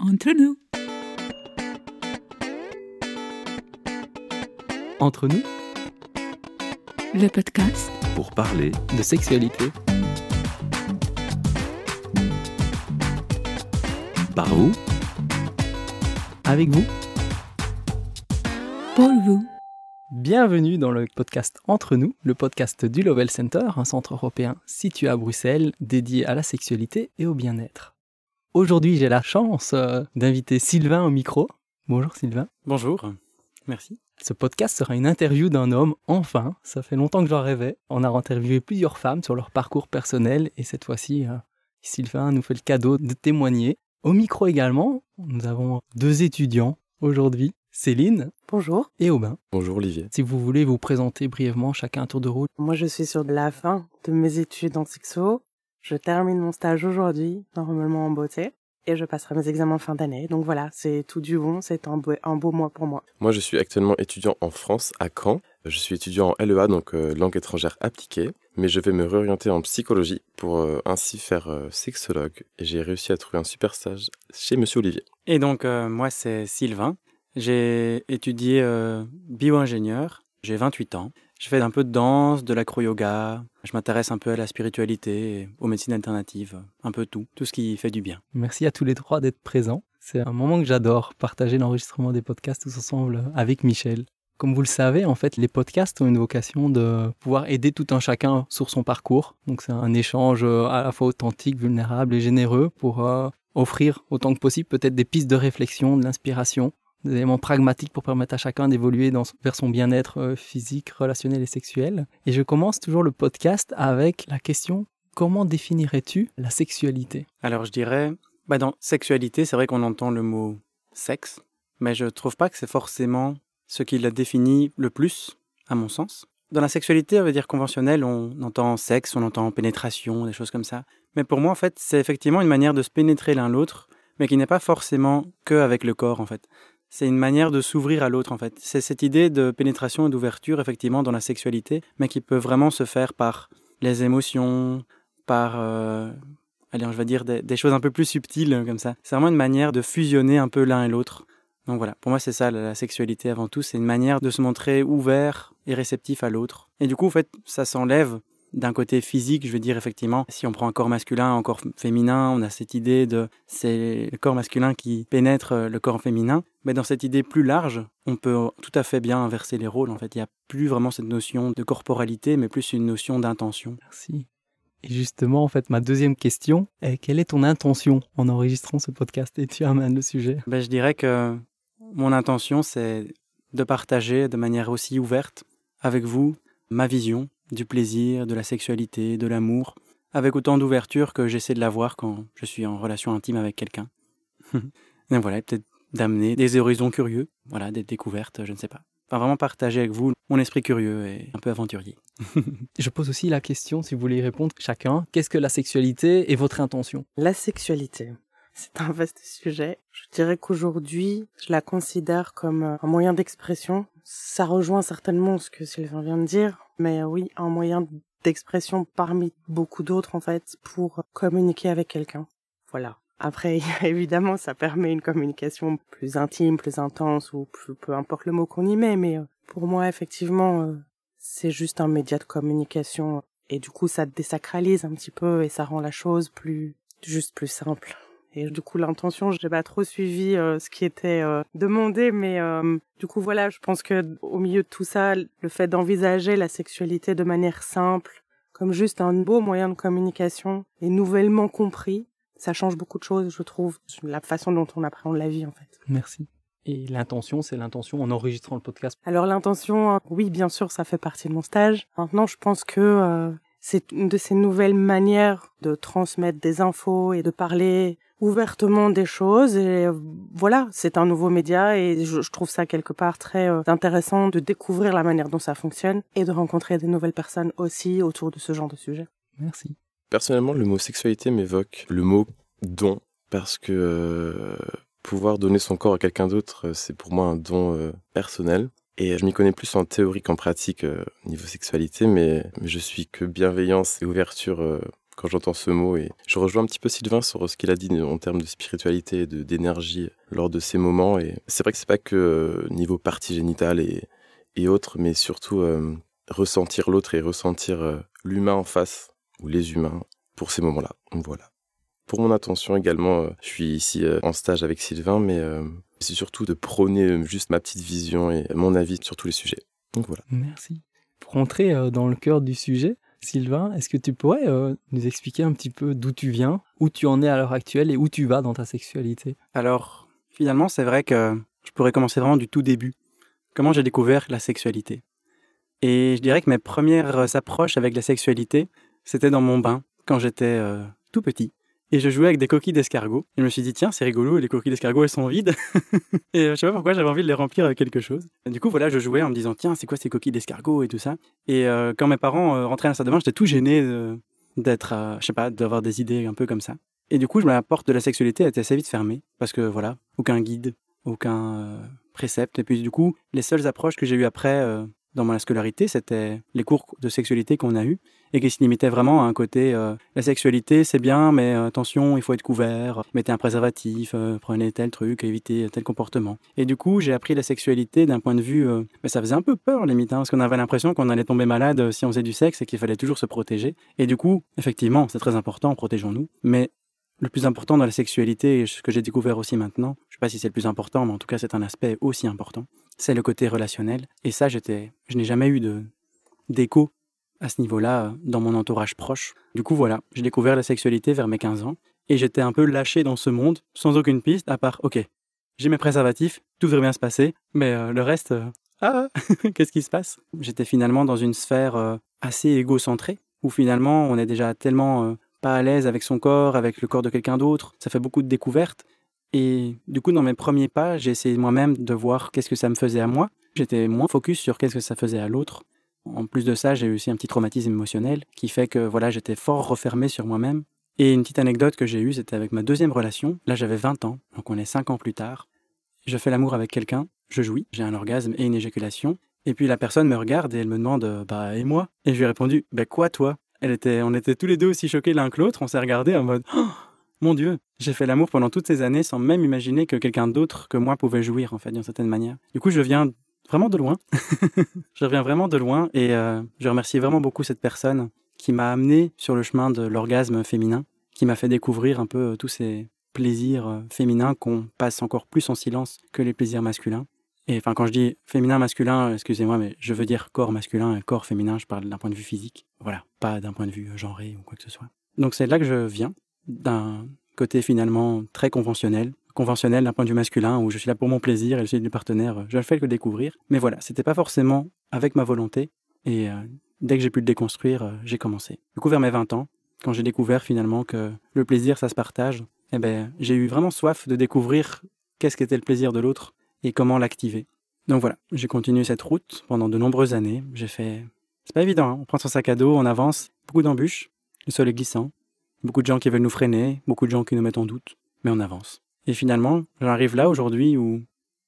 Entre nous. Entre nous, Le podcast pour parler de sexualité. par vous, Avec vous, pour vous. bienvenue dans le podcast Entre nous, le podcast du Lovell Center, un centre européen situé à Bruxelles dédié à la sexualité et au bien-être. Aujourd'hui, j'ai la chance euh, d'inviter Sylvain au micro. Bonjour Sylvain. Bonjour, merci. Ce podcast sera une interview d'un homme, enfin, ça fait longtemps que j'en rêvais. On a interviewé plusieurs femmes sur leur parcours personnel et cette fois-ci, euh, Sylvain nous fait le cadeau de témoigner. Au micro également, nous avons deux étudiants aujourd'hui, Céline Bonjour, et Aubin. bonjour Olivier. Si vous voulez vous présenter brièvement chacun un tour de rôle. moi je suis sur la fin de mes études en sexo. Je termine mon stage aujourd'hui, normalement en beauté, et je passerai mes examens fin d'année. Donc voilà, c'est tout du bon, c'est un beau, un beau mois pour moi. Moi, je suis actuellement étudiant en France, à Caen. Je suis étudiant en LEA, donc euh, langue étrangère appliquée, mais je vais me réorienter en psychologie pour euh, ainsi faire euh, sexologue. Et j'ai réussi à trouver un super stage chez Monsieur Olivier. Et donc, euh, moi, c'est Sylvain. J'ai étudié euh, bio-ingénieur. J'ai 28 ans. Je fais un peu de danse, de l'acro-yoga. Je m'intéresse un peu à la spiritualité, aux médecines alternatives, un peu tout, tout ce qui fait du bien. Merci à tous les trois d'être présents. C'est un moment que j'adore, partager l'enregistrement des podcasts tous ensemble avec Michel. Comme vous le savez, en fait, les podcasts ont une vocation de pouvoir aider tout un chacun sur son parcours. Donc c'est un échange euh, à la fois authentique, vulnérable et généreux pour euh, offrir autant que possible peut-être des pistes de réflexion, de l'inspiration, des éléments pragmatiques pour permettre à chacun d'évoluer vers son bien-être euh, physique, relationnel et sexuel. Et je commence toujours le podcast avec la question comment définirais-tu la sexualité? Alors, je dirais, bah, dans sexualité, c'est vrai qu'on entend le mot sexe, mais je trouve pas que c'est forcément ce qui la définit le plus, à mon sens. Dans la sexualité, on va dire conventionnelle, on entend sexe, on entend pénétration, des choses comme ça. Mais pour moi, en fait, c'est effectivement une manière de se pénétrer l'un l'autre, mais qui n'est pas forcément que avec le corps, en fait. C'est une manière de s'ouvrir à l'autre, en fait. C'est cette idée de pénétration et d'ouverture, effectivement, dans la sexualité, mais qui peut vraiment se faire par les émotions, par, euh, allez, je vais dire des, choses un peu plus subtiles, comme ça. C'est vraiment une manière de fusionner un peu l'un et l'autre. Donc voilà, pour moi, c'est ça, la, la sexualité avant tout. C'est une manière de se montrer ouvert et réceptif à l'autre. Et du coup, en fait, ça s'enlève d'un côté physique, je veux dire effectivement, si on prend un corps masculin, un corps féminin, on a cette idée de c'est le corps masculin qui pénètre euh, le corps féminin. Mais dans cette idée plus large, on peut tout à fait bien inverser les rôles. En fait, il n'y a plus vraiment cette notion de corporalité, mais plus une notion d'intention. Merci. Et justement, en fait, ma deuxième question est quelle est ton intention en enregistrant ce podcast Et tu amènes le sujet? Ben, je dirais que mon intention, c'est de partager de manière aussi ouverte avec vous ma vision du plaisir, de la sexualité, de l'amour, avec autant d'ouverture que j'essaie de l'avoir quand je suis en relation intime avec quelqu'un. Et voilà, peut-être d'amener des horizons curieux, voilà, des découvertes, je ne sais pas. Enfin, vraiment partager avec vous mon esprit curieux et un peu aventurier. Je pose aussi la question, si vous voulez y répondre chacun, qu'est-ce que la sexualité et votre intention? La sexualité, c'est un vaste sujet. Je dirais qu'aujourd'hui, je la considère comme euh, un moyen d'expression. Ça rejoint certainement ce que Sylvain vient de dire, mais euh, oui, un moyen d'expression parmi beaucoup d'autres, en fait, pour communiquer avec quelqu'un. Voilà. Après, évidemment, ça permet une communication plus intime, plus intense, ou plus, peu importe le mot qu'on y met, mais euh, pour moi, effectivement, c'est juste un média de communication. Et du coup, ça désacralise un petit peu et ça rend la chose plus, juste plus simple. Et du coup, l'intention, j'ai pas trop suivi euh, ce qui était euh, demandé, mais euh, du coup, voilà, je pense que au milieu de tout ça, le fait d'envisager la sexualité de manière simple, comme juste un beau moyen de communication et nouvellement compris, ça change beaucoup de choses, je trouve, la façon dont on appréhende la vie, en fait. Merci. Et l'intention, c'est l'intention en enregistrant le podcast. Alors l'intention, oui, bien sûr, ça fait partie de mon stage. Maintenant, je pense que c'est une de ces nouvelles manières de transmettre des infos et de parler ouvertement des choses. Et euh, voilà, c'est un nouveau média et je, je trouve ça quelque part très euh, intéressant de découvrir la manière dont ça fonctionne et de rencontrer des nouvelles personnes aussi autour de ce genre de sujet. Merci. Personnellement, le mot sexualité m'évoque le mot don, parce que euh, pouvoir donner son corps à quelqu'un d'autre, c'est pour moi un don euh, personnel. Et je m'y connais plus en théorie qu'en pratique euh, niveau sexualité, mais, mais je suis que bienveillance et ouverture euh, quand j'entends ce mot. Et je rejoins un petit peu Sylvain sur ce qu'il a dit en termes de spiritualité et d'énergie lors de ces moments. Et c'est vrai que c'est pas que euh, niveau partie génitale et, et autres, mais surtout euh, ressentir l'autre et ressentir euh, l'humain en face, ou les humains, pour ces moments-là. Voilà. Pour mon attention également, je suis ici en stage avec Sylvain, mais c'est surtout de prôner juste ma petite vision et mon avis sur tous les sujets. Donc voilà. Merci. Pour entrer dans le cœur du sujet, Sylvain, est-ce que tu pourrais euh, nous expliquer un petit peu d'où tu viens, où tu en es à l'heure actuelle et où tu vas dans ta sexualité? Alors, finalement, c'est vrai que je pourrais commencer vraiment du tout début. Comment j'ai découvert la sexualité? Et je dirais que mes premières approches avec la sexualité, c'était dans mon bain, quand j'étais euh, tout petit et je jouais avec des coquilles d'escargot. Je me suis dit, tiens, c'est rigolo, les coquilles d'escargot, elles sont vides. et euh, je sais pas pourquoi j'avais envie de les remplir avec quelque chose. du coup, voilà, je jouais en me disant, tiens, c'est quoi ces coquilles d'escargot et tout ça. Et euh, quand mes parents euh, rentraient à la salle de bain, j'étais tout gêné d'être, je sais pas, d'avoir des idées un peu comme ça. Et du coup, la porte de la sexualité était assez vite fermée. Parce que voilà, aucun guide, aucun précepte. Et puis du coup, les seules approches que j'ai eues après dans ma scolarité, c'était les cours de sexualité qu'on a eus et qui se limitaient vraiment à un côté euh, la sexualité c'est bien, mais euh, attention, il faut être couvert, mettez un préservatif, euh, prenez tel truc, évitez tel comportement. Et du coup, j'ai appris la sexualité d'un point de vue, mais ça faisait un peu peur limite, hein, parce qu'on avait l'impression qu'on allait tomber malade si on faisait du sexe et qu'il fallait toujours se protéger. Et du coup, effectivement, c'est très important, protégeons-nous. Mais le plus important dans la sexualité, et ce que j'ai découvert aussi maintenant, je sais pas si c'est le plus important, mais en tout cas c'est un aspect aussi important, c'est le côté relationnel. Et ça, je n'ai jamais eu de d'écho à ce niveau-là dans mon entourage proche. Du coup, voilà, j'ai découvert la sexualité vers mes 15 ans et j'étais un peu lâché dans ce monde sans aucune piste à part, ok, j'ai mes préservatifs, tout devrait bien se passer, mais euh, le reste, euh, ah, qu'est-ce qui se passe? J'étais finalement dans une sphère euh, assez égocentrée où finalement on est déjà tellement pas à l'aise avec son corps, avec le corps de quelqu'un d'autre, ça fait beaucoup de découvertes et du coup, dans mes premiers pas, j'ai essayé moi-même de voir qu'est-ce que ça me faisait à moi. J'étais moins focus sur qu'est-ce que ça faisait à l'autre. En plus de ça, j'ai eu aussi un petit traumatisme émotionnel qui fait que voilà, j'étais fort refermé sur moi-même. Et une petite anecdote que j'ai eue, c'était avec ma deuxième relation. Là, j'avais 20 ans, donc on est 5 ans plus tard. Je fais l'amour avec quelqu'un, je jouis, j'ai un orgasme et une éjaculation. Et puis la personne me regarde et elle me demande Bah, et moi? Et je lui ai répondu Bah, quoi, toi? Elle était, On était tous les deux aussi choqués l'un que l'autre, on s'est regardé en mode oh mon Dieu, j'ai fait l'amour pendant toutes ces années sans même imaginer que quelqu'un d'autre que moi pouvait jouir, en fait, d'une certaine manière. Du coup, je viens vraiment de loin. je reviens vraiment de loin et euh, je remercie vraiment beaucoup cette personne qui m'a amené sur le chemin de l'orgasme féminin, qui m'a fait découvrir un peu euh, tous ces plaisirs euh, féminins qu'on passe encore plus en silence que les plaisirs masculins. Et enfin, quand je dis féminin, masculin, excusez-moi, mais je veux dire corps masculin et corps féminin, je parle d'un point de vue physique. Voilà, pas d'un point de vue genré ou quoi que ce soit. Donc c'est là que je viens d'un côté finalement très conventionnel, conventionnel d'un point de vue masculin, où je suis là pour mon plaisir et je suis du partenaire, je ne fais que découvrir. Mais voilà, c'était pas forcément avec ma volonté, et euh, dès que j'ai pu le déconstruire, euh, j'ai commencé. Du coup, vers mes 20 ans, quand j'ai découvert finalement que le plaisir, ça se partage, eh ben, j'ai eu vraiment soif de découvrir qu'est-ce qu'était le plaisir de l'autre et comment l'activer. Donc voilà, j'ai continué cette route pendant de nombreuses années. J'ai fait... C'est pas évident, hein. on prend son sac à dos, on avance, beaucoup d'embûches, le sol est glissant, Beaucoup de gens qui veulent nous freiner, beaucoup de gens qui nous mettent en doute, mais on avance. Et finalement, j'arrive là aujourd'hui où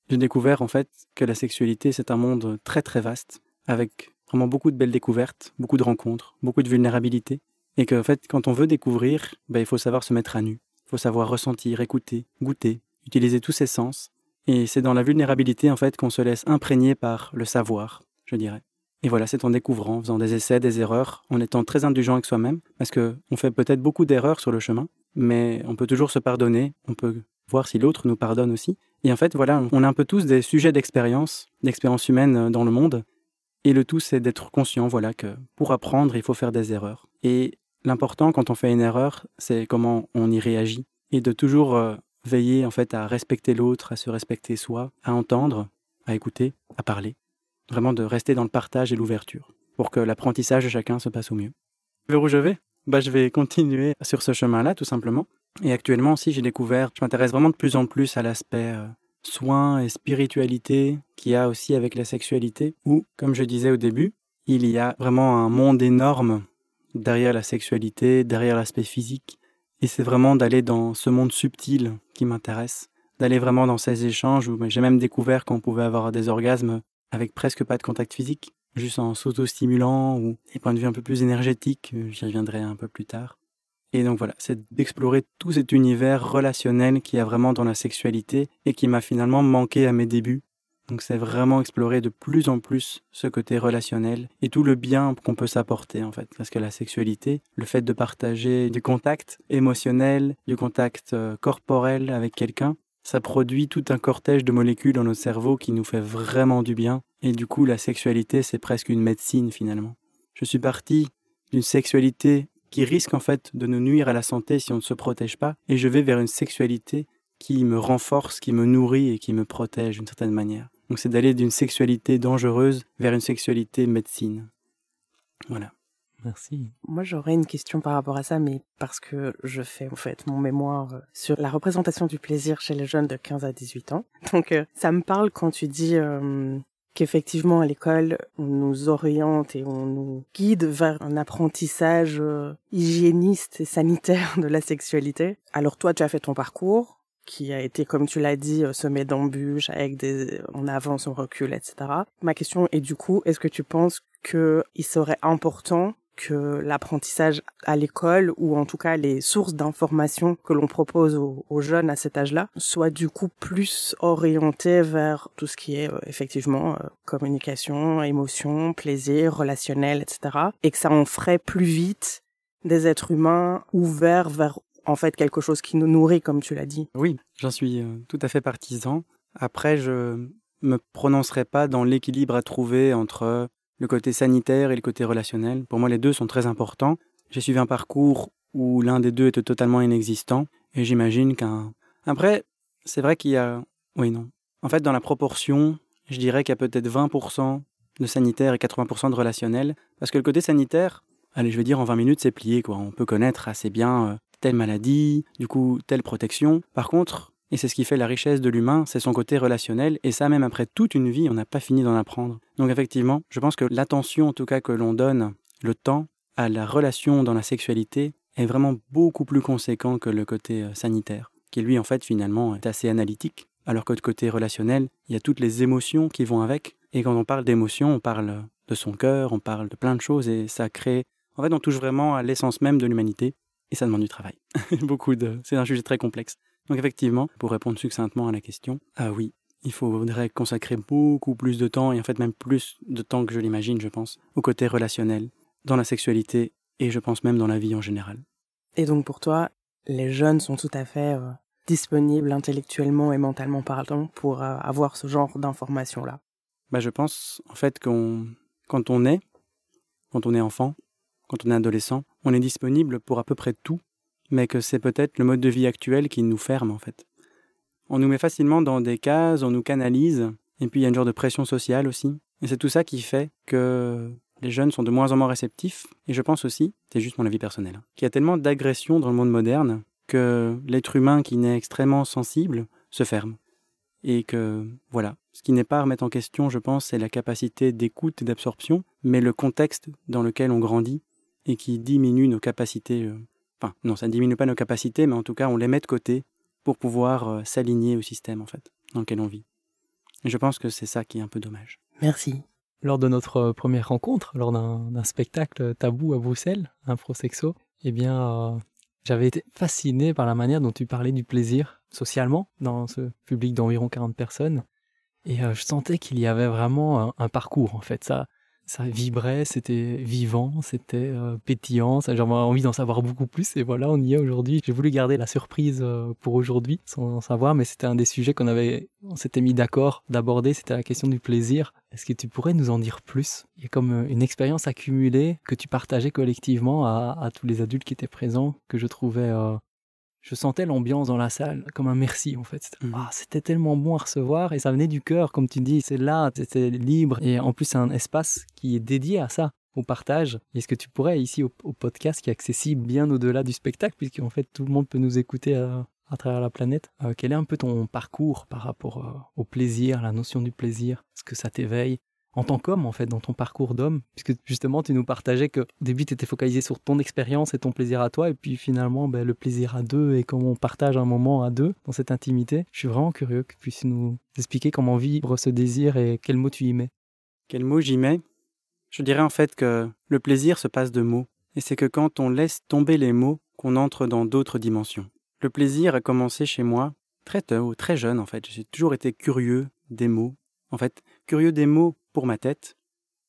j'ai découvert en fait que la sexualité c'est un monde très très vaste, avec vraiment beaucoup de belles découvertes, beaucoup de rencontres, beaucoup de vulnérabilité, et qu'en fait quand on veut découvrir, ben, il faut savoir se mettre à nu, il faut savoir ressentir, écouter, goûter, utiliser tous ses sens, et c'est dans la vulnérabilité en fait qu'on se laisse imprégner par le savoir, je dirais. Et voilà, c'est en découvrant, en faisant des essais, des erreurs, en étant très indulgent avec soi-même, parce que on fait peut-être beaucoup d'erreurs sur le chemin, mais on peut toujours se pardonner, on peut voir si l'autre nous pardonne aussi. Et en fait, voilà, on est un peu tous des sujets d'expérience, d'expérience humaine euh, dans le monde, et le tout, c'est d'être conscient, voilà, que pour apprendre, il faut faire des erreurs. Et l'important quand on fait une erreur, c'est comment on y réagit, et de toujours euh, veiller en fait à respecter l'autre, à se respecter soi, à entendre, à écouter, à parler vraiment de rester dans le partage et l'ouverture, pour que l'apprentissage de chacun se passe au mieux. Vers où je vais? Bah, Je vais continuer sur ce chemin-là, tout simplement. Et actuellement aussi, j'ai découvert, je m'intéresse vraiment de plus en plus à l'aspect euh, soins et spiritualité qu'il y a aussi avec la sexualité, où, comme je disais au début, il y a vraiment un monde énorme derrière la sexualité, derrière l'aspect physique. Et c'est vraiment d'aller dans ce monde subtil qui m'intéresse, d'aller vraiment dans ces échanges où j'ai même découvert qu'on pouvait avoir des orgasmes avec presque pas de contact physique, juste en s'auto-stimulant ou des points de vue un peu plus énergétiques, j'y reviendrai un peu plus tard. Et donc voilà, c'est d'explorer tout cet univers relationnel qu'il y a vraiment dans la sexualité et qui m'a finalement manqué à mes débuts. Donc c'est vraiment explorer de plus en plus ce côté relationnel et tout le bien qu'on peut s'apporter en fait. Parce que la sexualité, le fait de partager du contact émotionnel, du contact euh, corporel avec quelqu'un, ça produit tout un cortège de molécules dans notre cerveau qui nous fait vraiment du bien. Et du coup, la sexualité, c'est presque une médecine finalement. Je suis parti d'une sexualité qui risque en fait de nous nuire à la santé si on ne se protège pas, et je vais vers une sexualité qui me renforce, qui me nourrit et qui me protège d'une certaine manière. Donc c'est d'aller d'une sexualité dangereuse vers une sexualité médecine. Voilà. Merci. Moi, j'aurais une question par rapport à ça, mais parce que je fais en fait mon mémoire euh, sur la représentation du plaisir chez les jeunes de 15 à 18 ans. Donc, euh, ça me parle quand tu dis euh, qu'effectivement à l'école, on nous oriente et on nous guide vers un apprentissage hygiéniste et sanitaire de la sexualité. Alors toi, tu as fait ton parcours qui a été, comme tu l'as dit, semé d'embûches avec des, on avance, on recule, etc. Ma question est du coup, est-ce que tu penses qu'il serait important que l'apprentissage à l'école ou en tout cas les sources d'informations que l'on propose aux, jeunes à cet âge-là soient du coup plus orientées vers tout ce qui est euh, effectivement euh, communication, émotion, plaisir, relationnel, etc. Et que ça en ferait plus vite des êtres humains ouverts vers en fait quelque chose qui nous nourrit comme tu l'as dit. Oui, j'en suis euh, tout à fait partisan. Après, je me prononcerai pas dans l'équilibre à trouver entre le côté sanitaire et le côté relationnel. Pour moi, les deux sont très importants. J'ai suivi un parcours où l'un des deux était totalement inexistant, et j'imagine qu'un... Après, c'est vrai qu'il y a... Oui, non. En fait, dans la proportion, je dirais qu'il y a peut-être 20% de sanitaire et 80% de relationnel, parce que le côté sanitaire, allez, je vais dire en 20 minutes, c'est plié, quoi. On peut connaître assez bien euh, telle maladie, du coup, telle protection. Par contre, et c'est ce qui fait la richesse de l'humain, c'est son côté relationnel, et ça même après toute une vie, on n'a pas fini d'en apprendre. Donc effectivement, je pense que l'attention en tout cas que l'on donne, le temps, à la relation dans la sexualité, est vraiment beaucoup plus conséquent que le côté euh, sanitaire, qui lui en fait finalement est assez analytique, alors que de côté relationnel, il y a toutes les émotions qui vont avec, et quand on parle d'émotions, on parle de son cœur, on parle de plein de choses, et ça crée... En fait, on touche vraiment à l'essence même de l'humanité, et ça demande du travail. beaucoup de... C'est un sujet très complexe. Donc effectivement, pour répondre succinctement à la question, ah oui, il faudrait consacrer beaucoup plus de temps, et en fait même plus de temps que je l'imagine, je pense, au côté relationnel, dans la sexualité, et je pense même dans la vie en général. Et donc pour toi, les jeunes sont tout à fait euh, disponibles intellectuellement et mentalement parlant pour euh, avoir ce genre d'informations-là? Bah, Je pense en fait qu'on, quand on est, quand on est enfant, quand on est adolescent, on est disponible pour à peu près tout mais que c'est peut-être le mode de vie actuel qui nous ferme en fait. On nous met facilement dans des cases, on nous canalise, et puis il y a une genre de pression sociale aussi. Et c'est tout ça qui fait que les jeunes sont de moins en moins réceptifs, et je pense aussi, c'est juste mon avis personnel, hein, qu'il y a tellement d'agressions dans le monde moderne que l'être humain qui naît extrêmement sensible se ferme. Et que, voilà, ce qui n'est pas à remettre en question, je pense, c'est la capacité d'écoute et d'absorption, mais le contexte dans lequel on grandit et qui diminue nos capacités euh, Enfin, non, ça ne diminue pas nos capacités, mais en tout cas, on les met de côté pour pouvoir euh, s'aligner au système, en fait, dans lequel on vit. Et je pense que c'est ça qui est un peu dommage. Merci. Lors de notre euh, première rencontre, lors d'un spectacle tabou à Bruxelles, un prosexo, eh bien, euh, j'avais été fasciné par la manière dont tu parlais du plaisir socialement dans ce public d'environ 40 personnes. Et je sentais qu'il y avait vraiment un, un, parcours, en fait. Ça, ça vibrait, c'était vivant, c'était euh, pétillant, j'avais envie d'en savoir beaucoup plus et voilà, on y est aujourd'hui. J'ai voulu garder la surprise euh, pour aujourd'hui sans en savoir, mais c'était un des sujets qu'on avait, on s'était mis d'accord d'aborder, c'était la question du plaisir. Est-ce que tu pourrais nous en dire plus? Il y a comme euh, une expérience accumulée que tu partageais collectivement à tous les adultes qui étaient présents, que je trouvais je sentais l'ambiance dans la salle comme un merci en fait. Mmh. Ah, c'était tellement bon à recevoir et ça venait du cœur, comme tu dis. C'est là, c'était libre et en plus c'est un espace qui est dédié à ça, au partage. Est-ce que tu pourrais ici au, podcast qui est accessible bien au-delà du spectacle, puisqu'en fait tout le monde peut nous écouter à, travers la planète. Euh, quel est un peu ton parcours par rapport euh, au plaisir, la notion du plaisir, ce que ça t'éveille? En tant qu'homme, en fait, dans ton parcours d'homme, puisque justement, tu nous partageais que au début, tu étais focalisé sur ton expérience et ton plaisir à toi, et puis finalement, ben, le plaisir à deux et comment on partage un moment à deux dans cette intimité. Je suis vraiment curieux que tu puisses nous expliquer comment vivre ce désir et quel mot tu y mets. Quel mot j'y mets? Je dirais en fait que le plaisir se passe de mots, et c'est que quand on laisse tomber les mots, qu'on entre dans d'autres dimensions. Le plaisir a commencé chez moi très tôt, très jeune en fait. J'ai toujours été curieux des mots. En fait, curieux des mots pour ma tête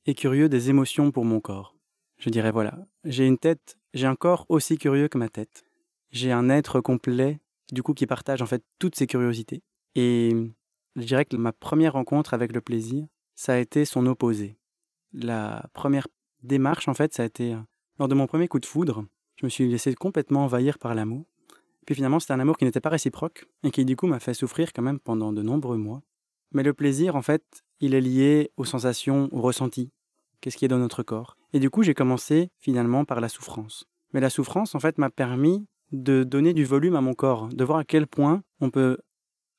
et curieux des émotions pour mon corps. Je dirais voilà, j'ai une tête, j'ai un corps aussi curieux que ma tête. J'ai un être complet, du coup, qui partage en fait toutes ces curiosités. Et je dirais que ma première rencontre avec le plaisir, ça a été son opposé. La première démarche, en fait, ça a été euh, lors de mon premier coup de foudre. Je me suis laissé complètement envahir par l'amour. Puis finalement, c'était un amour qui n'était pas réciproque et qui du coup m'a fait souffrir quand même pendant de nombreux mois. Mais le plaisir, en fait, il est lié aux sensations, aux ressentis. Qu'est-ce qui est dans notre corps Et du coup, j'ai commencé finalement par la souffrance. Mais la souffrance, en fait, m'a permis de donner du volume à mon corps, de voir à quel point on peut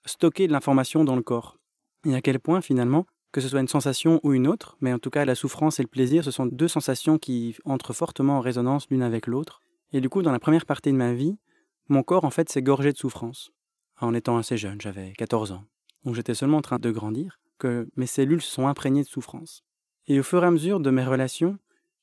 stocker de l'information dans le corps. Et à quel point, finalement, que ce soit une sensation ou une autre, mais en tout cas la souffrance et le plaisir, ce sont deux sensations qui entrent fortement en résonance l'une avec l'autre. Et du coup, dans la première partie de ma vie, mon corps en fait s'est gorgé de souffrance. En étant assez jeune, j'avais 14 ans. Donc j'étais seulement en train de grandir, que mes cellules sont imprégnées de souffrance. Et au fur et à mesure de mes relations,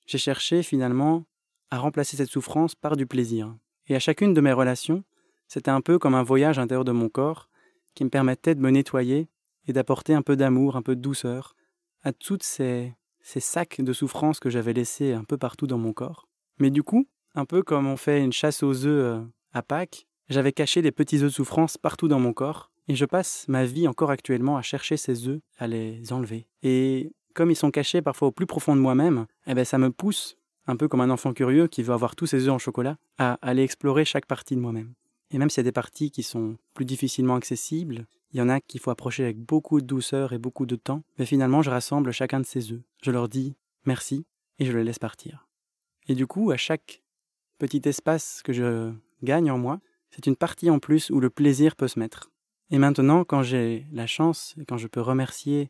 j'ai cherché finalement à remplacer cette souffrance par du plaisir. Et à chacune de mes relations, c'était un peu comme un voyage intérieur de mon corps qui me permettait de me nettoyer et d'apporter un peu d'amour, un peu de douceur à toutes ces, ces sacs de souffrance que j'avais laissés un peu partout dans mon corps. Mais du coup, un peu comme on fait une chasse aux œufs euh, à Pâques, j'avais caché des petits œufs de souffrance partout dans mon corps, et je passe ma vie encore actuellement à chercher ces œufs, à les enlever. Et comme ils sont cachés parfois au plus profond de moi-même, eh ben ça me pousse, un peu comme un enfant curieux qui veut avoir tous ses œufs en chocolat, à aller explorer chaque partie de moi-même. Et même s'il y a des parties qui sont plus difficilement accessibles, il y en a qu'il faut approcher avec beaucoup de douceur et beaucoup de temps, mais finalement je rassemble chacun de ces œufs. Je leur dis merci et je les laisse partir. Et du coup, à chaque petit espace que je gagne en moi, c'est une partie en plus où le plaisir peut se mettre. Et maintenant, quand j'ai la chance et quand je peux remercier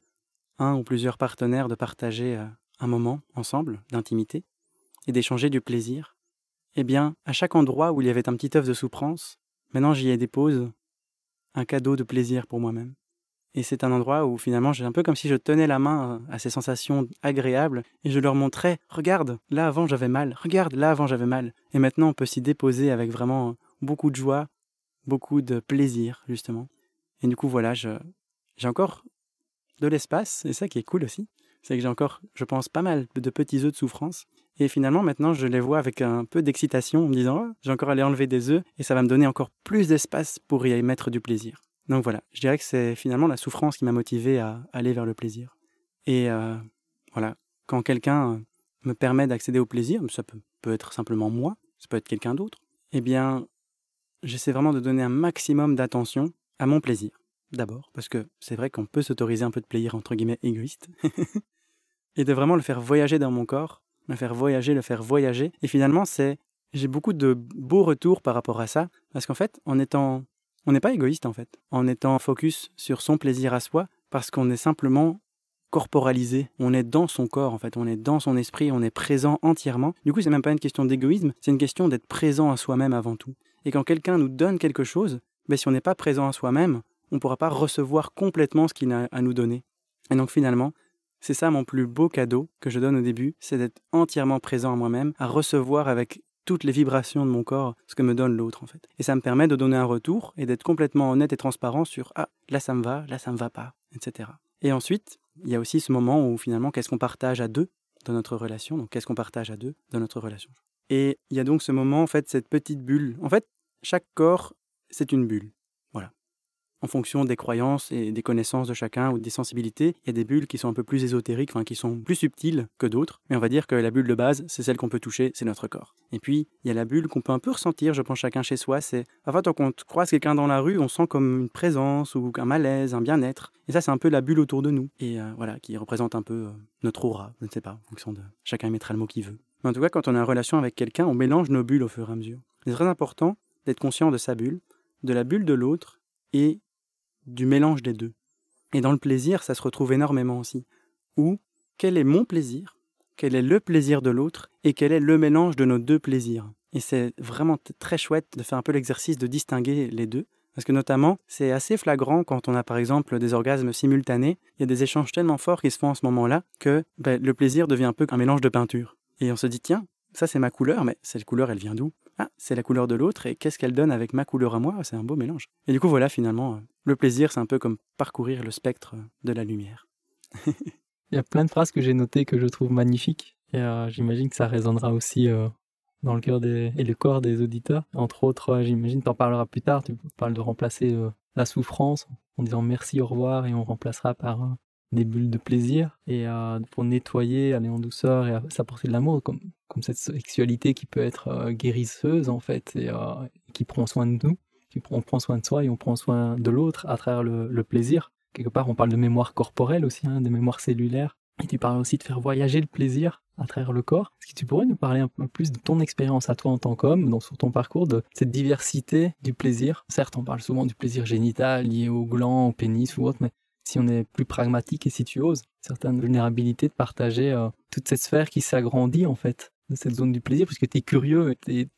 un ou plusieurs partenaires de partager euh, un moment ensemble d'intimité et d'échanger du plaisir, eh bien, à chaque endroit où il y avait un petit œuf de souffrance, maintenant j'y ai dépose un cadeau de plaisir pour moi-même. Et c'est un endroit où finalement j'ai un peu comme si je tenais la main à ces sensations agréables et je leur montrais Regarde, là avant j'avais mal, regarde, là avant j'avais mal. Et maintenant on peut s'y déposer avec vraiment beaucoup de joie, beaucoup de plaisir justement. Et du coup voilà, j'ai encore de l'espace, et ça qui est cool aussi, c'est que j'ai encore, je pense, pas mal de petits œufs de souffrance. Et finalement, maintenant, je les vois avec un peu d'excitation en me disant, oh, j'ai encore à aller enlever des œufs et ça va me donner encore plus d'espace pour y mettre du plaisir. Donc voilà, je dirais que c'est finalement la souffrance qui m'a motivé à aller vers le plaisir. Et euh, voilà, quand quelqu'un me permet d'accéder au plaisir, ça peut, peut être simplement moi, ça peut être quelqu'un d'autre, eh bien, j'essaie vraiment de donner un maximum d'attention à mon plaisir. D'abord, parce que c'est vrai qu'on peut s'autoriser un peu de plaisir entre guillemets égoïste, et de vraiment le faire voyager dans mon corps, le faire voyager, le faire voyager. Et finalement, c'est j'ai beaucoup de beaux retours par rapport à ça, parce qu'en fait, en étant, on n'est pas égoïste en fait, en étant focus sur son plaisir à soi, parce qu'on est simplement corporalisé, on est dans son corps en fait, on est dans son esprit, on est présent entièrement. Du coup, c'est même pas une question d'égoïsme, c'est une question d'être présent à soi-même avant tout. Et quand quelqu'un nous donne quelque chose, ben, si on n'est pas présent à soi-même, on ne pourra pas recevoir complètement ce qu'il a à nous donner. Et donc finalement, c'est ça mon plus beau cadeau que je donne au début, c'est d'être entièrement présent à moi-même, à recevoir avec toutes les vibrations de mon corps ce que me donne l'autre en fait. Et ça me permet de donner un retour et d'être complètement honnête et transparent sur ah là ça me va, là ça me va pas, etc. Et ensuite, il y a aussi ce moment où finalement qu'est-ce qu'on partage à deux dans notre relation, donc qu'est-ce qu'on partage à deux dans notre relation? Et il y a donc ce moment en fait cette petite bulle. En fait, chaque corps c'est une bulle en fonction des croyances et des connaissances de chacun ou des sensibilités. Il y a des bulles qui sont un peu plus ésotériques, enfin qui sont plus subtiles que d'autres, mais on va dire que la bulle de base, c'est celle qu'on peut toucher, c'est notre corps. Et puis, il y a la bulle qu'on peut un peu ressentir, je pense chacun chez soi, c'est en fait, quand on croise quelqu'un dans la rue, on sent comme une présence ou un malaise, un bien-être. Et ça, c'est un peu la bulle autour de nous, et euh, voilà, qui représente un peu euh, notre aura, je ne sais pas, en fonction de chacun mettra le mot qu'il veut. Mais en tout cas, quand on est en relation avec quelqu'un, on mélange nos bulles au fur et à mesure. C'est très important d'être conscient de sa bulle, de la bulle de l'autre et du mélange des deux. Et dans le plaisir, ça se retrouve énormément aussi. Ou quel est mon plaisir, quel est le plaisir de l'autre, et quel est le mélange de nos deux plaisirs? Et c'est vraiment très chouette de faire un peu l'exercice de distinguer les deux. Parce que notamment, c'est assez flagrant quand on a par exemple des orgasmes simultanés, il y a des échanges tellement forts qui se font en ce moment-là que ben, le plaisir devient un peu un mélange de peinture. Et on se dit, tiens, ça c'est ma couleur, mais cette couleur elle vient d'où? Ah, c'est la couleur de l'autre et qu'est-ce qu'elle donne avec ma couleur à moi? C'est un beau mélange. Et du coup, voilà, finalement, euh, le plaisir, c'est un peu comme parcourir le spectre de la lumière. Il y a plein de phrases que j'ai notées que je trouve magnifiques et euh, j'imagine que ça résonnera aussi euh, dans le cœur des, et le corps des auditeurs. Entre autres, j'imagine, tu en parleras plus tard, tu parles de remplacer la souffrance en disant merci, au revoir et on remplacera par des bulles de plaisir et pour nettoyer, aller en douceur et s'apporter de l'amour, comme, comme cette sexualité qui peut être euh, guérisseuse en fait et qui prend soin de nous, on prend soin de soi et on prend soin de l'autre à travers le, plaisir. Quelque part, on parle de mémoire corporelle aussi, hein, des mémoires cellulaires. Et tu parles aussi de faire voyager le plaisir à travers le corps. Est-ce que tu pourrais nous parler un peu plus de ton expérience à toi en tant qu'homme, sur ton parcours, de cette diversité du plaisir? Certes, on parle souvent du plaisir génital lié au gland, au pénis ou autre, mais si on est plus pragmatique et si tu oses, certaines vulnérabilités de partager euh, toute cette sphère qui s'agrandit en fait de cette zone du plaisir, puisque tu es curieux, et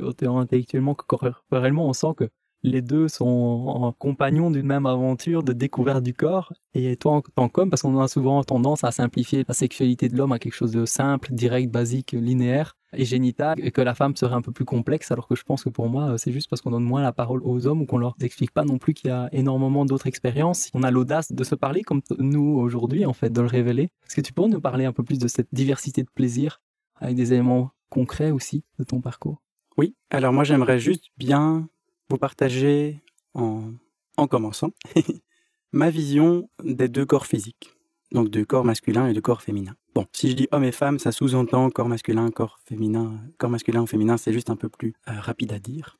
autant intellectuellement que corporellement, on sent que les deux sont compagnons d'une même aventure de découverte du corps. Et toi, en tant qu'homme, parce qu'on a souvent tendance à simplifier la sexualité de l'homme à quelque chose de simple, direct, basique, linéaire et génital, et que la femme serait un peu plus complexe, alors que je pense que pour moi, c'est juste parce qu'on donne moins la parole aux hommes ou qu'on leur explique pas non plus qu'il y a énormément d'autres expériences. On a l'audace de se parler comme nous aujourd'hui, en fait, de le révéler. Est-ce que tu pourrais nous parler un peu plus de cette diversité de plaisir avec des éléments concrets aussi de ton parcours? Oui, alors moi j'aimerais juste bien vous partager en commençant ma vision des deux corps physiques, donc de corps masculin et de corps féminin. Bon, si je dis homme et femme, ça sous-entend corps masculin, corps féminin, corps masculin ou féminin, c'est juste un peu plus euh, rapide à dire.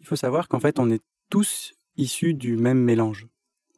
Il faut savoir qu'en fait, on est tous issus du même mélange.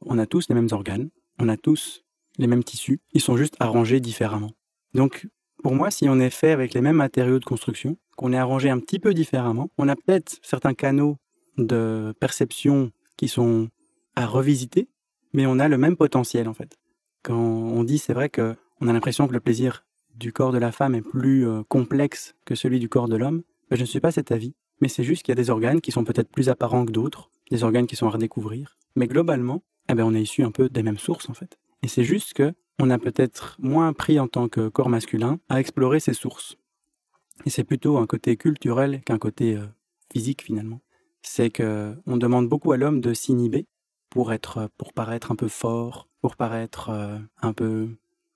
On a tous les mêmes organes, on a tous les mêmes tissus, ils sont juste arrangés différemment. Donc, pour moi, si on est fait avec les mêmes matériaux de construction, qu'on est arrangé un petit peu différemment, on a peut-être certains canaux de perception qui sont à revisiter, mais on a le même potentiel en fait. Quand on dit, c'est vrai que on a l'impression que le plaisir du corps de la femme est plus euh, complexe que celui du corps de l'homme, je ne suis pas cet avis. Mais c'est juste qu'il y a des organes qui sont peut-être plus apparents que d'autres, des organes qui sont à redécouvrir. Mais globalement, eh ben, on est issu un peu des mêmes sources en fait. Et c'est juste que on a peut-être moins appris en tant que corps masculin à explorer ces sources. Et c'est plutôt un côté culturel qu'un côté euh, physique finalement. C'est que on demande beaucoup à l'homme de s'inhiber pour être, pour paraître un peu fort, pour paraître euh, un peu,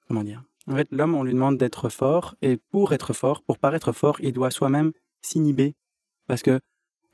comment dire? En fait, l'homme, on lui demande d'être fort, et pour être fort, pour paraître fort, il doit soi-même s'inhiber, parce que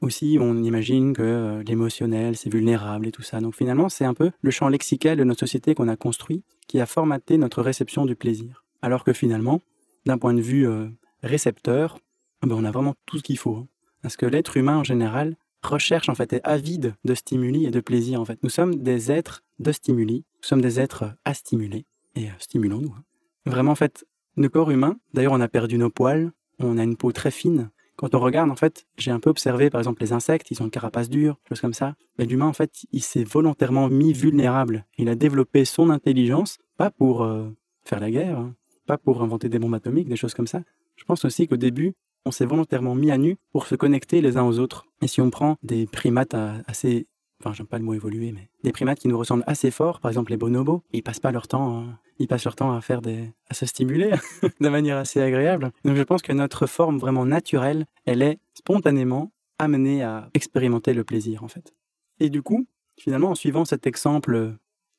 aussi, on imagine que euh, l'émotionnel, c'est vulnérable et tout ça. Donc finalement, c'est un peu le champ lexical de notre société qu'on a construit qui a formaté notre réception du plaisir. Alors que finalement, d'un point de vue euh, récepteur, eh ben, on a vraiment tout ce qu'il faut. Hein. Parce que l'être humain en général recherche en fait, est avide de stimuli et de plaisir en fait. Nous sommes des êtres de stimuli, nous sommes des êtres à stimuler et euh, stimulons-nous. Hein. Vraiment en fait, le corps humain, d'ailleurs on a perdu nos poils, on a une peau très fine, quand on regarde, en fait, j'ai un peu observé, par exemple, les insectes, ils ont une carapace dure, choses comme ça. Mais l'humain, en fait, il s'est volontairement mis vulnérable. Il a développé son intelligence, pas pour euh, faire la guerre, hein, pas pour inventer des bombes atomiques, des choses comme ça. Je pense aussi qu'au début, on s'est volontairement mis à nu pour se connecter les uns aux autres. Et si on prend des primates assez enfin j'aime pas le mot évoluer, mais des primates qui nous ressemblent assez fort, par exemple les bonobos, ils passent pas leur temps, hein. ils passent leur temps à faire des, à se stimuler de manière assez agréable. Donc je pense que notre forme vraiment naturelle, elle est spontanément amenée à expérimenter le plaisir en fait. Et du coup, finalement, en suivant cet exemple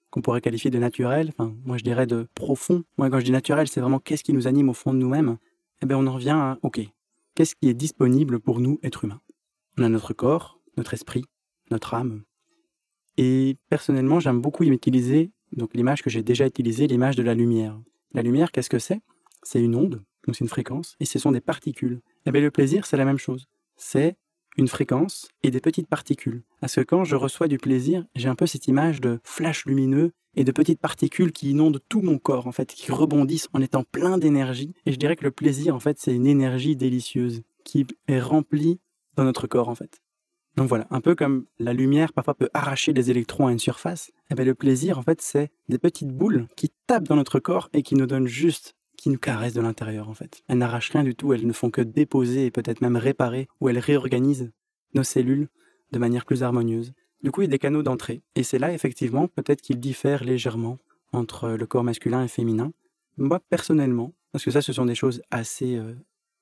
qu'on pourrait qualifier de naturel, enfin moi je dirais de profond. Moi quand je dis naturel, c'est vraiment qu'est-ce qui nous anime au fond de nous-mêmes. Eh bien on en revient à ok, qu'est-ce qui est disponible pour nous êtres humains? On a notre corps, notre esprit, notre âme, et personnellement, j'aime beaucoup utiliser donc l'image que j'ai déjà utilisée, l'image de la lumière. La lumière, qu'est-ce que c'est? C'est une onde, donc c'est une fréquence, et ce sont des particules. Et eh bien le plaisir, c'est la même chose. C'est une fréquence et des petites particules. Parce que quand je reçois du plaisir, j'ai un peu cette image de flash lumineux et de petites particules qui inondent tout mon corps, en fait, qui rebondissent en étant plein d'énergie. Et je dirais que le plaisir, en fait, c'est une énergie délicieuse qui est remplie dans notre corps, en fait. Donc voilà, un peu comme la lumière parfois peut arracher des électrons à une surface, et eh bien le plaisir en fait c'est des petites boules qui tapent dans notre corps et qui nous donnent juste, qui nous caressent de l'intérieur en fait. Elles n'arrachent rien du tout, elles ne font que déposer et peut-être même réparer, ou elles réorganisent nos cellules de manière plus harmonieuse. Du coup il y a des canaux d'entrée, et c'est là effectivement peut-être qu'ils diffèrent légèrement entre le corps masculin et féminin. Moi personnellement, parce que ça ce sont des choses assez euh,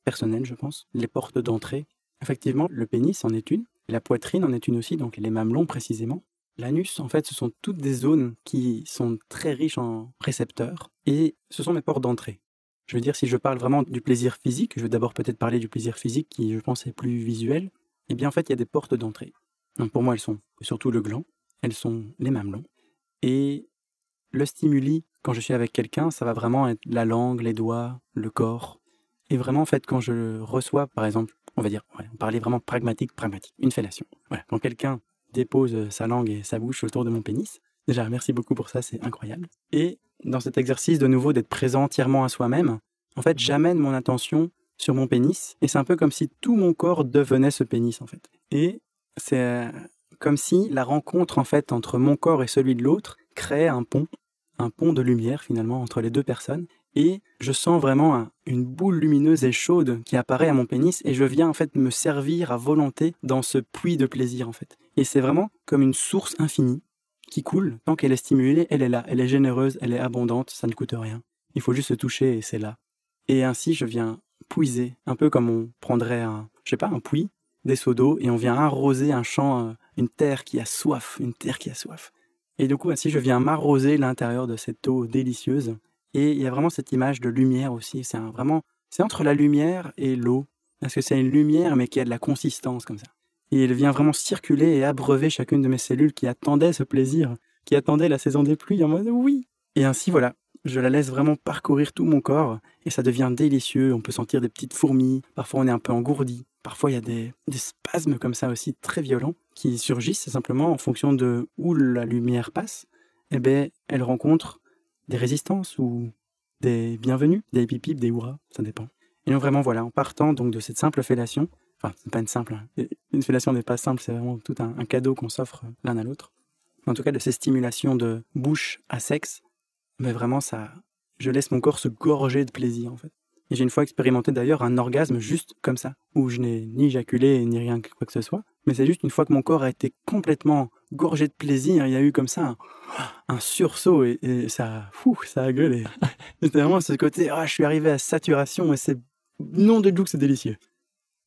personnelles je pense, les portes d'entrée, Effectivement, le pénis en est une, la poitrine en est une aussi, donc les mamelons précisément. L'anus, en fait, ce sont toutes des zones qui sont très riches en récepteurs et ce sont mes portes d'entrée. Je veux dire, si je parle vraiment du plaisir physique, je vais d'abord peut-être parler du plaisir physique qui, je pense, est plus visuel. Eh bien, en fait, il y a des portes d'entrée. Pour moi, elles sont surtout le gland, elles sont les mamelons. Et le stimuli, quand je suis avec quelqu'un, ça va vraiment être la langue, les doigts, le corps. Et vraiment, en fait, quand je reçois, par exemple, on va dire, on parlait vraiment pragmatique, pragmatique, une fellation. Quand quelqu'un dépose sa langue et sa bouche autour de mon pénis, déjà, merci beaucoup pour ça, c'est incroyable. Et dans cet exercice, de nouveau, d'être présent entièrement à soi-même, en fait, j'amène mon attention sur mon pénis, et c'est un peu comme si tout mon corps devenait ce pénis, en fait. Et c'est euh, comme si la rencontre, en fait, entre mon corps et celui de l'autre créait un pont, un pont de lumière, finalement, entre les deux personnes, et je sens vraiment une boule lumineuse et chaude qui apparaît à mon pénis et je viens en fait me servir à volonté dans ce puits de plaisir en fait. Et c'est vraiment comme une source infinie qui coule. Tant qu'elle est stimulée, elle est là, elle est généreuse, elle est abondante, ça ne coûte rien. Il faut juste se toucher et c'est là. Et ainsi je viens puiser, un peu comme on prendrait un, je sais pas, un puits, des seaux d'eau et on vient arroser un champ, euh, une terre qui a soif, une terre qui a soif. Et du coup ainsi je viens m'arroser l'intérieur de cette eau délicieuse et il y a vraiment cette image de lumière aussi. C'est vraiment, c'est entre la lumière et l'eau. Parce que c'est une lumière, mais qui a de la consistance comme ça. Et elle vient vraiment circuler et abreuver chacune de mes cellules qui attendaient ce plaisir, qui attendaient la saison des pluies en mode oui. Et ainsi, voilà, je la laisse vraiment parcourir tout mon corps et ça devient délicieux. On peut sentir des petites fourmis. Parfois, on est un peu engourdi. Parfois, il y a des, des spasmes comme ça aussi très violents qui surgissent simplement en fonction de où la lumière passe. Eh bien, elle rencontre des résistances ou des bienvenus, des pipipes, des hurrahs, ça dépend. Et donc vraiment, voilà, en partant donc de cette simple fellation, enfin, c'est pas une simple, hein, une fellation n'est pas simple, c'est vraiment tout un, cadeau qu'on s'offre l'un à l'autre. En tout cas, de ces stimulations de bouche à sexe, mais vraiment, ça, je laisse mon corps se gorger de plaisir, en fait. Et j'ai une fois expérimenté d'ailleurs un orgasme juste comme ça, où je n'ai ni éjaculé ni rien quoi que ce soit, mais c'est juste une fois que mon corps a été complètement gorgé de plaisir, il y a eu comme ça un, sursaut et, ça, fou, ça a gueulé. C'était vraiment ce côté, ah, je suis arrivé à saturation et c'est non de doux c'est délicieux.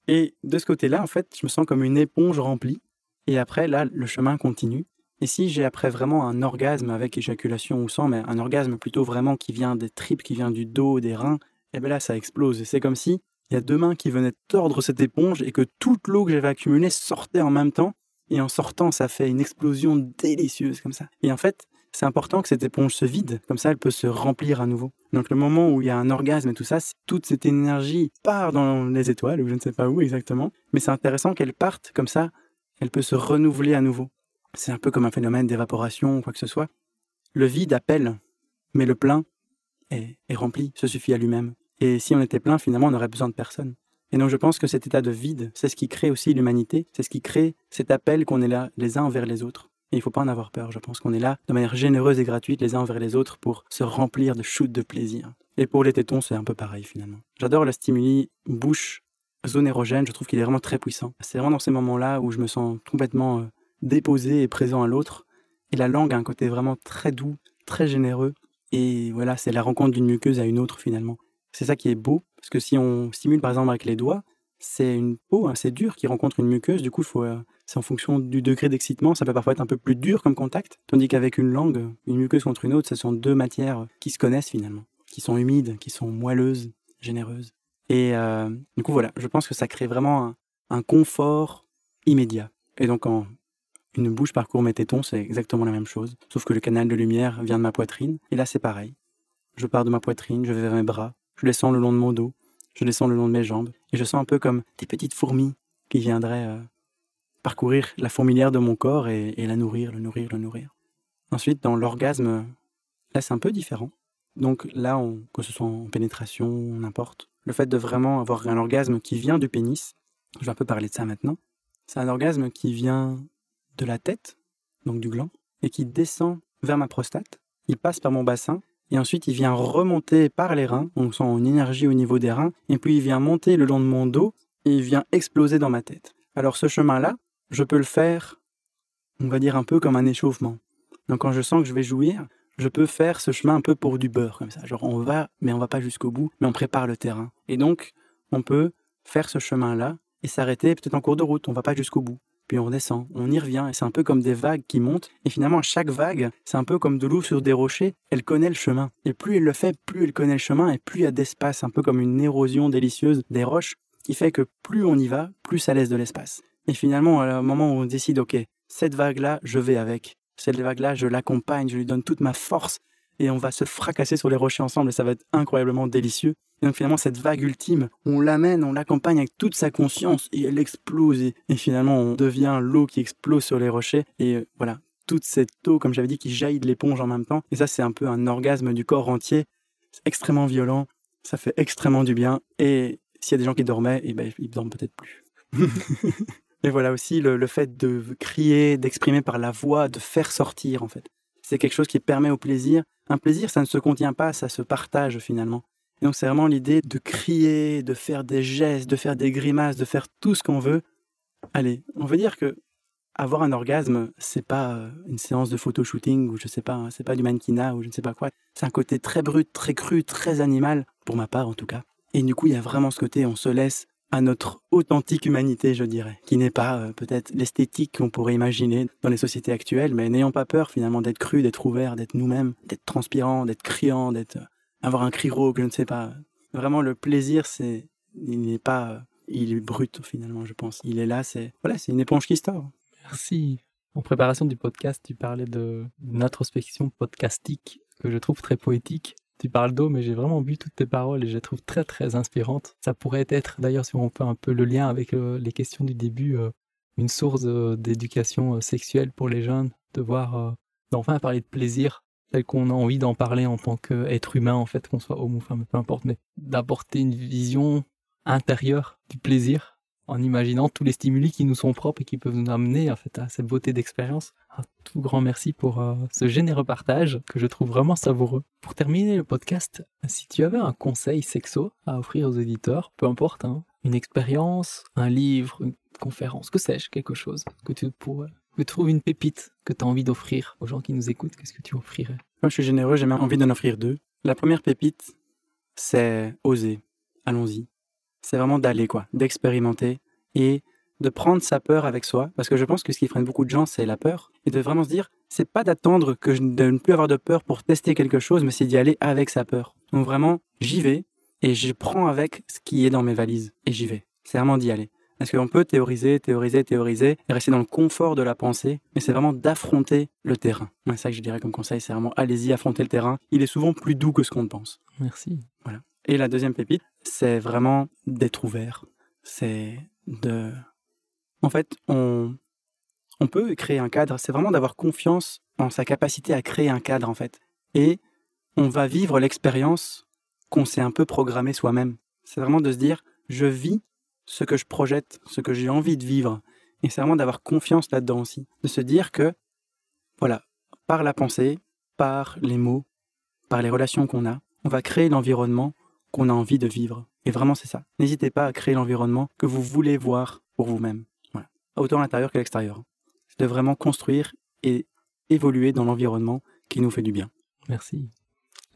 Et de ce côté-là, en fait, je me sens comme une éponge remplie. Et après, là, le chemin continue. Et si j'ai après vraiment un orgasme avec éjaculation ou sans, mais un orgasme plutôt vraiment qui vient des tripes, qui vient du dos, des reins, et eh bien là, ça explose. Et c'est comme si il y a deux mains qui venaient tordre cette éponge et que toute l'eau que j'avais accumulée sortait en même temps. Et en sortant, ça fait une explosion délicieuse comme ça. Et en fait, c'est important que cette éponge se vide, comme ça elle peut se remplir à nouveau. Donc le moment où il y a un orgasme et tout ça, toute cette énergie part dans les étoiles, ou je ne sais pas où exactement, mais c'est intéressant qu'elle parte comme ça, elle peut se renouveler à nouveau. C'est un peu comme un phénomène d'évaporation ou quoi que ce soit. Le vide appelle, mais le plein est, rempli, se suffit à lui-même. Et si on était plein, finalement, on n'aurait besoin de personne. Et donc je pense que cet état de vide, c'est ce qui crée aussi l'humanité, c'est ce qui crée cet appel qu'on est là les uns envers les autres. Et il ne faut pas en avoir peur, je pense qu'on est là de manière généreuse et gratuite les uns envers les autres pour se remplir de shoots de plaisir. Et pour les tétons, c'est un peu pareil finalement. J'adore le stimuli bouche, zone érogène, je trouve qu'il est vraiment très puissant. C'est vraiment dans ces moments-là où je me sens complètement euh, déposé et présent à l'autre. Et la langue a un côté vraiment très doux, très généreux. Et voilà, c'est la rencontre d'une muqueuse à une autre finalement. C'est ça qui est beau, parce que si on stimule par exemple avec les doigts, c'est une peau assez dure qui rencontre une muqueuse, du coup faut, euh, en fonction du degré d'excitement, ça peut parfois être un peu plus dur comme contact, tandis qu'avec une langue, une muqueuse contre une autre, ce sont deux matières qui se connaissent finalement, qui sont humides, qui sont moelleuses, généreuses. Et euh, du coup voilà, je pense que ça crée vraiment un, un confort immédiat. Et donc en une bouche parcourt mes tétons, c'est exactement la même chose, sauf que le canal de lumière vient de ma poitrine, et là c'est pareil. Je pars de ma poitrine, je vais vers mes bras, je descends le long de mon dos, je descends le long de mes jambes, et je sens un peu comme des petites fourmis qui viendraient euh, parcourir la fourmilière de mon corps et, la nourrir, le nourrir, le nourrir. Ensuite, dans l'orgasme, là c'est un peu différent. Donc là, on, que ce soit en pénétration, n'importe, le fait de vraiment avoir un orgasme qui vient du pénis, je vais un peu parler de ça maintenant, c'est un orgasme qui vient de la tête, donc du gland, et qui descend vers ma prostate. Il passe par mon bassin et ensuite il vient remonter par les reins, on sent une énergie au niveau des reins, et puis il vient monter le long de mon dos, et il vient exploser dans ma tête. Alors ce chemin-là, je peux le faire, on va dire un peu comme un échauffement. Donc quand je sens que je vais jouir, je peux faire ce chemin un peu pour du beurre, comme ça. Genre on va, mais on va pas jusqu'au bout, mais on prépare le terrain. Et donc, on peut faire ce chemin-là, et s'arrêter peut-être en cours de route, on va pas jusqu'au bout. Puis on redescend, on y revient, et c'est un peu comme des vagues qui montent. Et finalement, chaque vague, c'est un peu comme de l'eau sur des rochers, elle connaît le chemin. Et plus elle le fait, plus elle connaît le chemin, et plus il y a d'espace, un peu comme une érosion délicieuse des roches, qui fait que plus on y va, plus ça laisse de l'espace. Et finalement, un moment où on décide, ok, cette vague-là, je vais avec. Cette vague-là, je l'accompagne, je lui donne toute ma force, et on va se fracasser sur les rochers ensemble, et ça va être incroyablement délicieux. Et donc finalement, cette vague ultime, on l'amène, on l'accompagne avec toute sa conscience, et elle explose, et, finalement, on devient l'eau qui explose sur les rochers, et euh, voilà, toute cette eau, comme j'avais dit, qui jaillit de l'éponge en même temps. Et ça, c'est un peu un orgasme du corps entier. C'est extrêmement violent, ça fait extrêmement du bien, et s'il y a des gens qui dormaient, eh ben, ils dorment peut-être plus. et voilà aussi le, fait de crier, d'exprimer par la voix, de faire sortir, en fait. C'est quelque chose qui permet au plaisir. Un plaisir, ça ne se contient pas, ça se partage finalement. Et donc c'est vraiment l'idée de crier, de faire des gestes, de faire des grimaces, de faire tout ce qu'on veut. Allez, on veut dire que avoir un orgasme, c'est pas euh, une séance de photoshooting ou je sais pas, hein, c'est pas du mannequinat ou je ne sais pas quoi. C'est un côté très brut, très cru, très animal, pour ma part en tout cas. Et du coup, il y a vraiment ce côté, on se laisse à notre authentique humanité, je dirais, qui n'est pas euh, peut-être l'esthétique qu'on pourrait imaginer dans les sociétés actuelles, mais n'ayons pas peur finalement d'être cru, d'être ouvert, d'être nous-mêmes, d'être transpirant, d'être criant, d'être euh, avoir un cri rauque, je ne sais pas. Vraiment, le plaisir, c'est il n'est pas, euh, il est brut finalement, je pense. Il est là, c'est voilà, c'est une éponge qui store. Merci. En préparation du podcast, tu parlais de introspection podcastique que je trouve très poétique tu parles d'eau, mais j'ai vraiment vu toutes tes paroles et je les trouve très très inspirantes. Ça pourrait être, d'ailleurs, si on fait un peu le lien avec euh, les questions du début, euh, une source euh, d'éducation sexuelle pour les jeunes, de voir, d'enfin parler de plaisir tel qu'on a envie d'en parler en tant qu'être humain, en fait, qu'on soit homme ou femme, peu importe, mais d'apporter une vision intérieure du plaisir en imaginant tous les stimuli qui nous sont propres et qui peuvent nous amener en fait à cette beauté d'expérience. Un tout grand merci pour euh, ce généreux partage que je trouve vraiment savoureux. Pour terminer le podcast, si tu avais un conseil sexo à offrir aux éditeurs, peu importe, hein, une expérience, un livre, une conférence, que sais-je, quelque chose que tu pourrais, que tu trouves une pépite que tu as envie d'offrir aux gens qui nous écoutent, qu'est-ce que tu offrirais? Moi, je suis généreux, j'ai même envie d'en offrir deux. La première pépite, c'est oser. Allons-y c'est vraiment d'aller, quoi, d'expérimenter et de prendre sa peur avec soi, parce que je pense que ce qui freine beaucoup de gens, c'est la peur, et de vraiment se dire, c'est pas d'attendre que je, ne plus avoir de peur pour tester quelque chose, mais c'est d'y aller avec sa peur. Donc vraiment, j'y vais, et je prends avec ce qui est dans mes valises, et j'y vais. C'est vraiment d'y aller. Parce qu'on peut théoriser, théoriser, théoriser, et rester dans le confort de la pensée, mais c'est vraiment d'affronter le terrain. C'est ça que je dirais comme conseil, c'est vraiment allez-y, affronter le terrain. Il est souvent plus doux que ce qu'on pense. Merci. Voilà. Et la deuxième pépite, c'est vraiment d'être ouvert. C'est de... En fait, on, on peut créer un cadre. C'est vraiment d'avoir confiance en sa capacité à créer un cadre, en fait. Et on va vivre l'expérience qu'on s'est un peu programmé soi-même. C'est vraiment de se dire, je vis ce que je projette, ce que j'ai envie de vivre. Et c'est vraiment d'avoir confiance là-dedans aussi. De se dire que, voilà, par la pensée, par les mots, par les relations qu'on a, on va créer l'environnement qu'on a envie de vivre. Et vraiment, c'est ça. N'hésitez pas à créer l'environnement que vous voulez voir pour vous-même. Voilà. Autant à l'intérieur qu'à l'extérieur. C'est de vraiment construire et évoluer dans l'environnement qui nous fait du bien. Merci.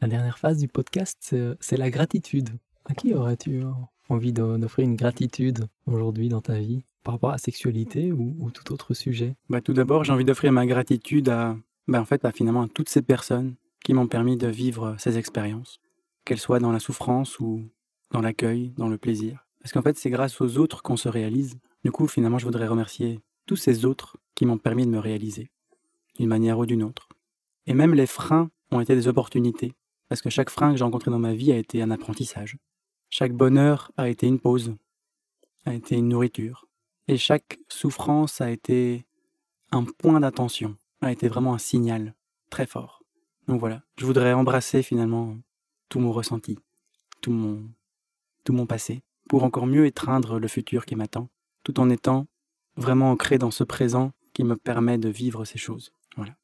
La dernière phase du podcast, c'est la gratitude. À qui aurais-tu envie d'offrir une gratitude aujourd'hui dans ta vie par rapport à la sexualité ou, tout autre sujet? Bah, Tout d'abord, j'ai envie d'offrir ma gratitude à, bah, en fait, à, finalement, à toutes ces personnes qui m'ont permis de vivre ces expériences qu'elle soit dans la souffrance ou dans l'accueil, dans le plaisir. Parce qu'en fait, c'est grâce aux autres qu'on se réalise. Du coup, finalement, je voudrais remercier tous ces autres qui m'ont permis de me réaliser, d'une manière ou d'une autre. Et même les freins ont été des opportunités, parce que chaque frein que j'ai rencontré dans ma vie a été un apprentissage. Chaque bonheur a été une pause, a été une nourriture. Et chaque souffrance a été un point d'attention, a été vraiment un signal très fort. Donc voilà, je voudrais embrasser finalement tout mon ressenti, tout mon, tout mon passé, pour encore mieux étreindre le futur qui m'attend, tout en étant vraiment ancré dans ce présent qui me permet de vivre ces choses. Voilà.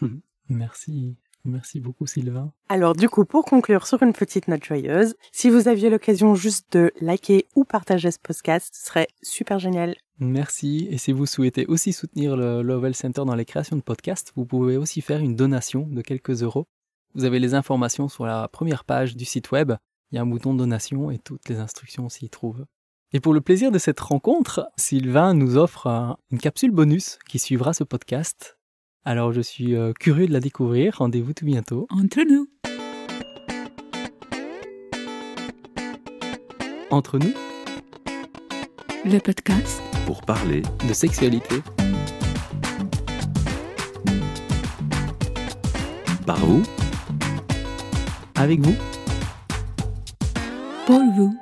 Merci. Merci beaucoup Sylvain. Alors du coup, pour conclure sur une petite note joyeuse, si vous aviez l'occasion juste de liker ou partager ce podcast, ce serait super génial. Merci. Et si vous souhaitez aussi soutenir le Lovell Center dans les créations de podcasts, vous pouvez aussi faire une donation de quelques euros vous avez les informations sur la première page du site web. Il y a un bouton donation et toutes les instructions s'y trouvent. Et pour le plaisir de cette rencontre, Sylvain nous offre une capsule bonus qui suivra ce podcast. Alors je suis euh, curieux de la découvrir. Rendez-vous tout bientôt. Entre nous. Entre nous, Le podcast. Pour parler de sexualité. par vous Avec vous. Pour vous.